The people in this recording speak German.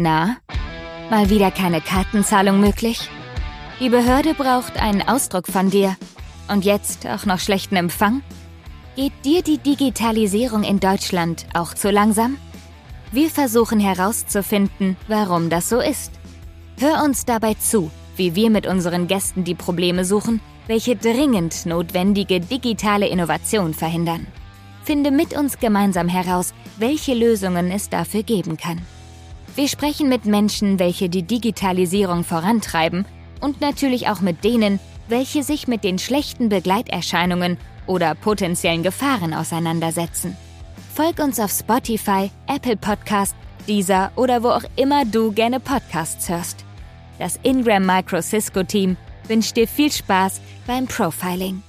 Na? Mal wieder keine Kartenzahlung möglich? Die Behörde braucht einen Ausdruck von dir. Und jetzt auch noch schlechten Empfang? Geht dir die Digitalisierung in Deutschland auch zu langsam? Wir versuchen herauszufinden, warum das so ist. Hör uns dabei zu, wie wir mit unseren Gästen die Probleme suchen, welche dringend notwendige digitale Innovation verhindern. Finde mit uns gemeinsam heraus, welche Lösungen es dafür geben kann. Wir sprechen mit Menschen, welche die Digitalisierung vorantreiben und natürlich auch mit denen, welche sich mit den schlechten Begleiterscheinungen oder potenziellen Gefahren auseinandersetzen. Folg uns auf Spotify, Apple Podcast, Deezer oder wo auch immer du gerne Podcasts hörst. Das Ingram Micro Cisco Team wünscht dir viel Spaß beim Profiling.